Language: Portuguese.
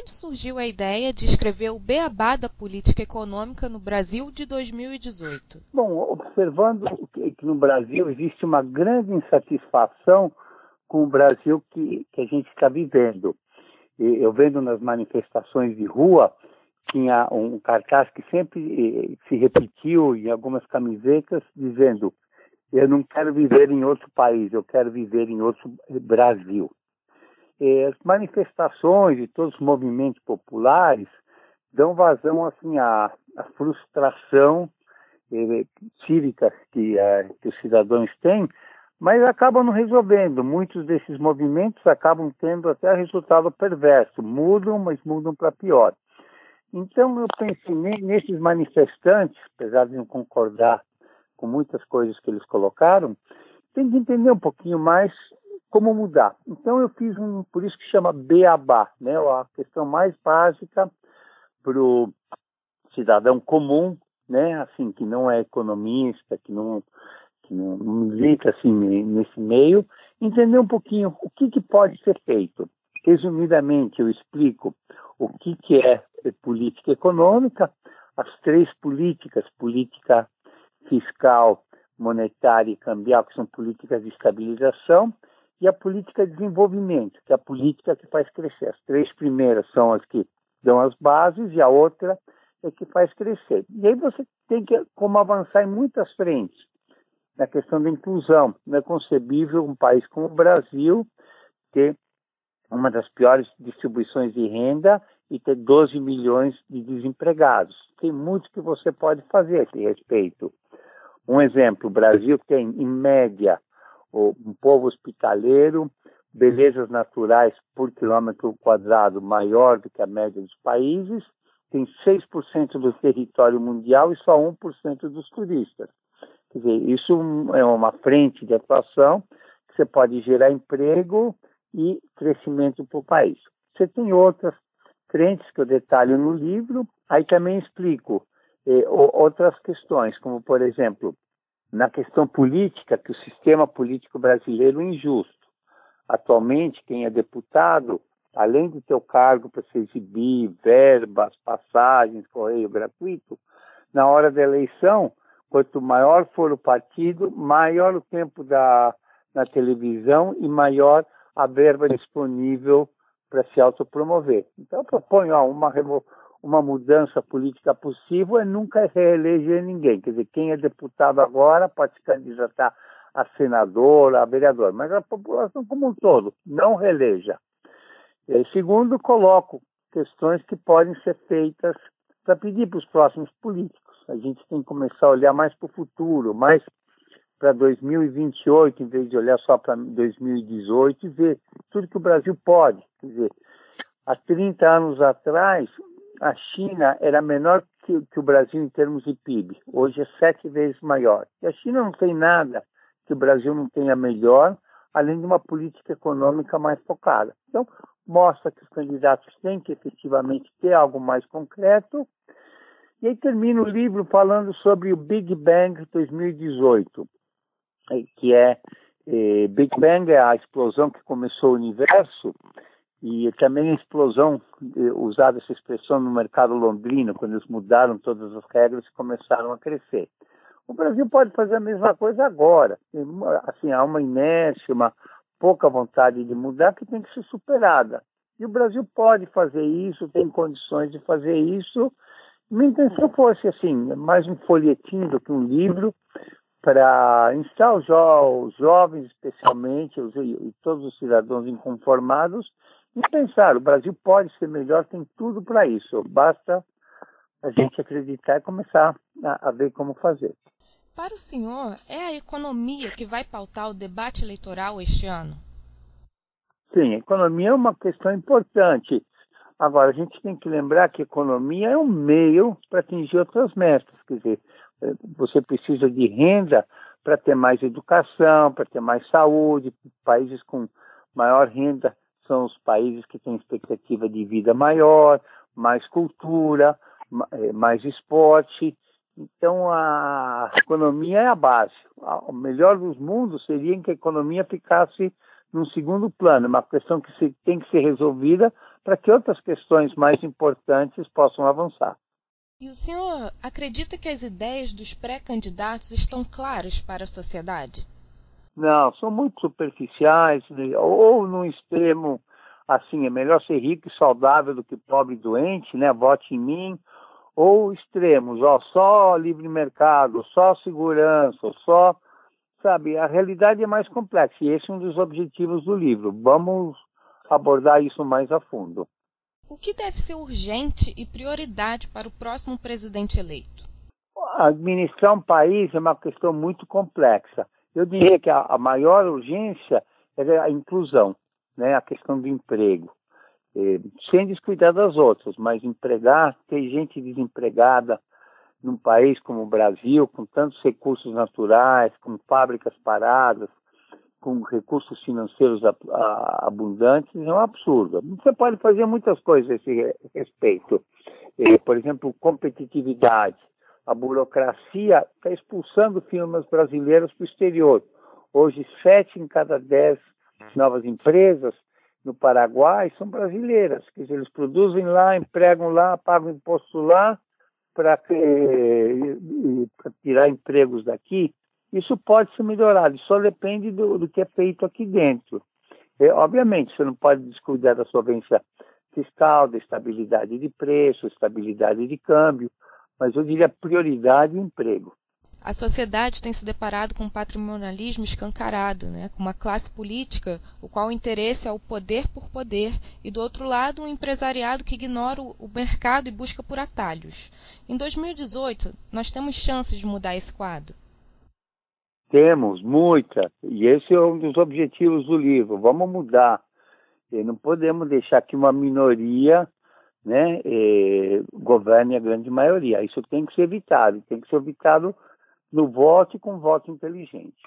onde surgiu a ideia de escrever o Beabá da Política Econômica no Brasil de 2018? Bom, observando que, no Brasil existe uma grande insatisfação com o Brasil que, que a gente está vivendo. Eu vendo nas manifestações de rua, tinha um cartaz que sempre se repetiu em algumas camisetas, dizendo: Eu não quero viver em outro país, eu quero viver em outro Brasil. As manifestações e todos os movimentos populares dão vazão assim à, à frustração eh, cívica que, eh, que os cidadãos têm mas acabam não resolvendo. Muitos desses movimentos acabam tendo até resultado perverso, mudam, mas mudam para pior. Então eu pensei nesses manifestantes, apesar de não concordar com muitas coisas que eles colocaram, tem que entender um pouquinho mais como mudar. Então eu fiz um, por isso que chama beabá, né? A questão mais básica para o cidadão comum, né? Assim que não é economista, que não que não, milita assim nesse meio, entender um pouquinho o que, que pode ser feito. Resumidamente, eu explico o que, que é política econômica, as três políticas, política fiscal, monetária e cambial, que são políticas de estabilização, e a política de desenvolvimento, que é a política que faz crescer. As três primeiras são as que dão as bases e a outra é que faz crescer. E aí você tem que como avançar em muitas frentes na questão da inclusão. Não é concebível um país como o Brasil ter uma das piores distribuições de renda e ter 12 milhões de desempregados. Tem muito que você pode fazer a esse respeito. Um exemplo, o Brasil tem, em média, um povo hospitaleiro, belezas naturais por quilômetro quadrado maior do que a média dos países, tem 6% do território mundial e só 1% dos turistas. Quer dizer, isso é uma frente de atuação que você pode gerar emprego e crescimento para o país. Você tem outras frentes que eu detalho no livro, aí também explico eh, outras questões, como, por exemplo, na questão política, que o sistema político brasileiro é injusto. Atualmente, quem é deputado, além do teu cargo para se exibir, verbas, passagens, correio gratuito, na hora da eleição, Quanto maior for o partido, maior o tempo da, na televisão e maior a verba disponível para se autopromover. Então, eu proponho ó, uma, uma mudança política possível é nunca reeleger ninguém. Quer dizer, quem é deputado agora pode se candidatar a senador, a vereador, mas a população como um todo não reeleja. E, segundo, coloco questões que podem ser feitas para pedir para os próximos políticos a gente tem que começar a olhar mais para o futuro, mais para 2028, em vez de olhar só para 2018 e ver tudo que o Brasil pode. Quer dizer, há 30 anos atrás, a China era menor que, que o Brasil em termos de PIB. Hoje é sete vezes maior. E a China não tem nada que o Brasil não tenha melhor, além de uma política econômica mais focada. Então, mostra que os candidatos têm que efetivamente ter algo mais concreto e aí termina o livro falando sobre o Big Bang 2018, eh, que é eh, Big Bang é a explosão que começou o universo e também a explosão, usada essa expressão no mercado londrino, quando eles mudaram todas as regras e começaram a crescer. O Brasil pode fazer a mesma coisa agora. Assim, há uma inércia, uma pouca vontade de mudar que tem que ser superada. E o Brasil pode fazer isso, tem condições de fazer isso, minha intenção fosse, assim, mais um folhetim do que um livro para instar os jovens, especialmente, os, e todos os cidadãos inconformados, e pensar, o Brasil pode ser melhor, tem tudo para isso, basta a gente acreditar e começar a, a ver como fazer. Para o senhor, é a economia que vai pautar o debate eleitoral este ano? Sim, a economia é uma questão importante. Agora, a gente tem que lembrar que a economia é um meio para atingir outras metas. Quer dizer, eh, você precisa de renda para ter mais educação, para ter mais saúde. Países com maior renda são os países que têm expectativa de vida maior, mais cultura, eh, mais esporte. Então, a economia é a base. O melhor dos mundos seria que a economia ficasse num segundo plano, uma questão que tem que ser resolvida para que outras questões mais importantes possam avançar. E o senhor acredita que as ideias dos pré-candidatos estão claras para a sociedade? Não, são muito superficiais, né? ou no extremo, assim, é melhor ser rico e saudável do que pobre e doente, né? Vote em mim. Ou extremos, ó, só livre mercado, só segurança, só. Sabe, a realidade é mais complexa e esse é um dos objetivos do livro. Vamos abordar isso mais a fundo. O que deve ser urgente e prioridade para o próximo presidente eleito? Administrar um país é uma questão muito complexa. Eu diria que a, a maior urgência é a inclusão, né? a questão do emprego. É, sem descuidar das outras, mas empregar, ter gente desempregada num país como o Brasil, com tantos recursos naturais, com fábricas paradas, com recursos financeiros abundantes, é um absurdo. Você pode fazer muitas coisas a esse respeito. É, por exemplo, competitividade a burocracia está expulsando firmas brasileiras para o exterior. Hoje, sete em cada dez novas empresas no Paraguai são brasileiras. Quer dizer, eles produzem lá, empregam lá, pagam imposto lá para tirar empregos daqui. Isso pode ser melhorado, só depende do, do que é feito aqui dentro. É, obviamente, você não pode descuidar da solvência fiscal, da estabilidade de preço, estabilidade de câmbio, mas eu diria prioridade emprego. A sociedade tem se deparado com um patrimonialismo escancarado, né? com uma classe política, o qual o interesse é o poder por poder, e do outro lado, um empresariado que ignora o mercado e busca por atalhos. Em 2018, nós temos chances de mudar esse quadro? Temos, muita, e esse é um dos objetivos do livro. Vamos mudar. E não podemos deixar que uma minoria né, governe a grande maioria. Isso tem que ser evitado, tem que ser evitado no voto com voto inteligente.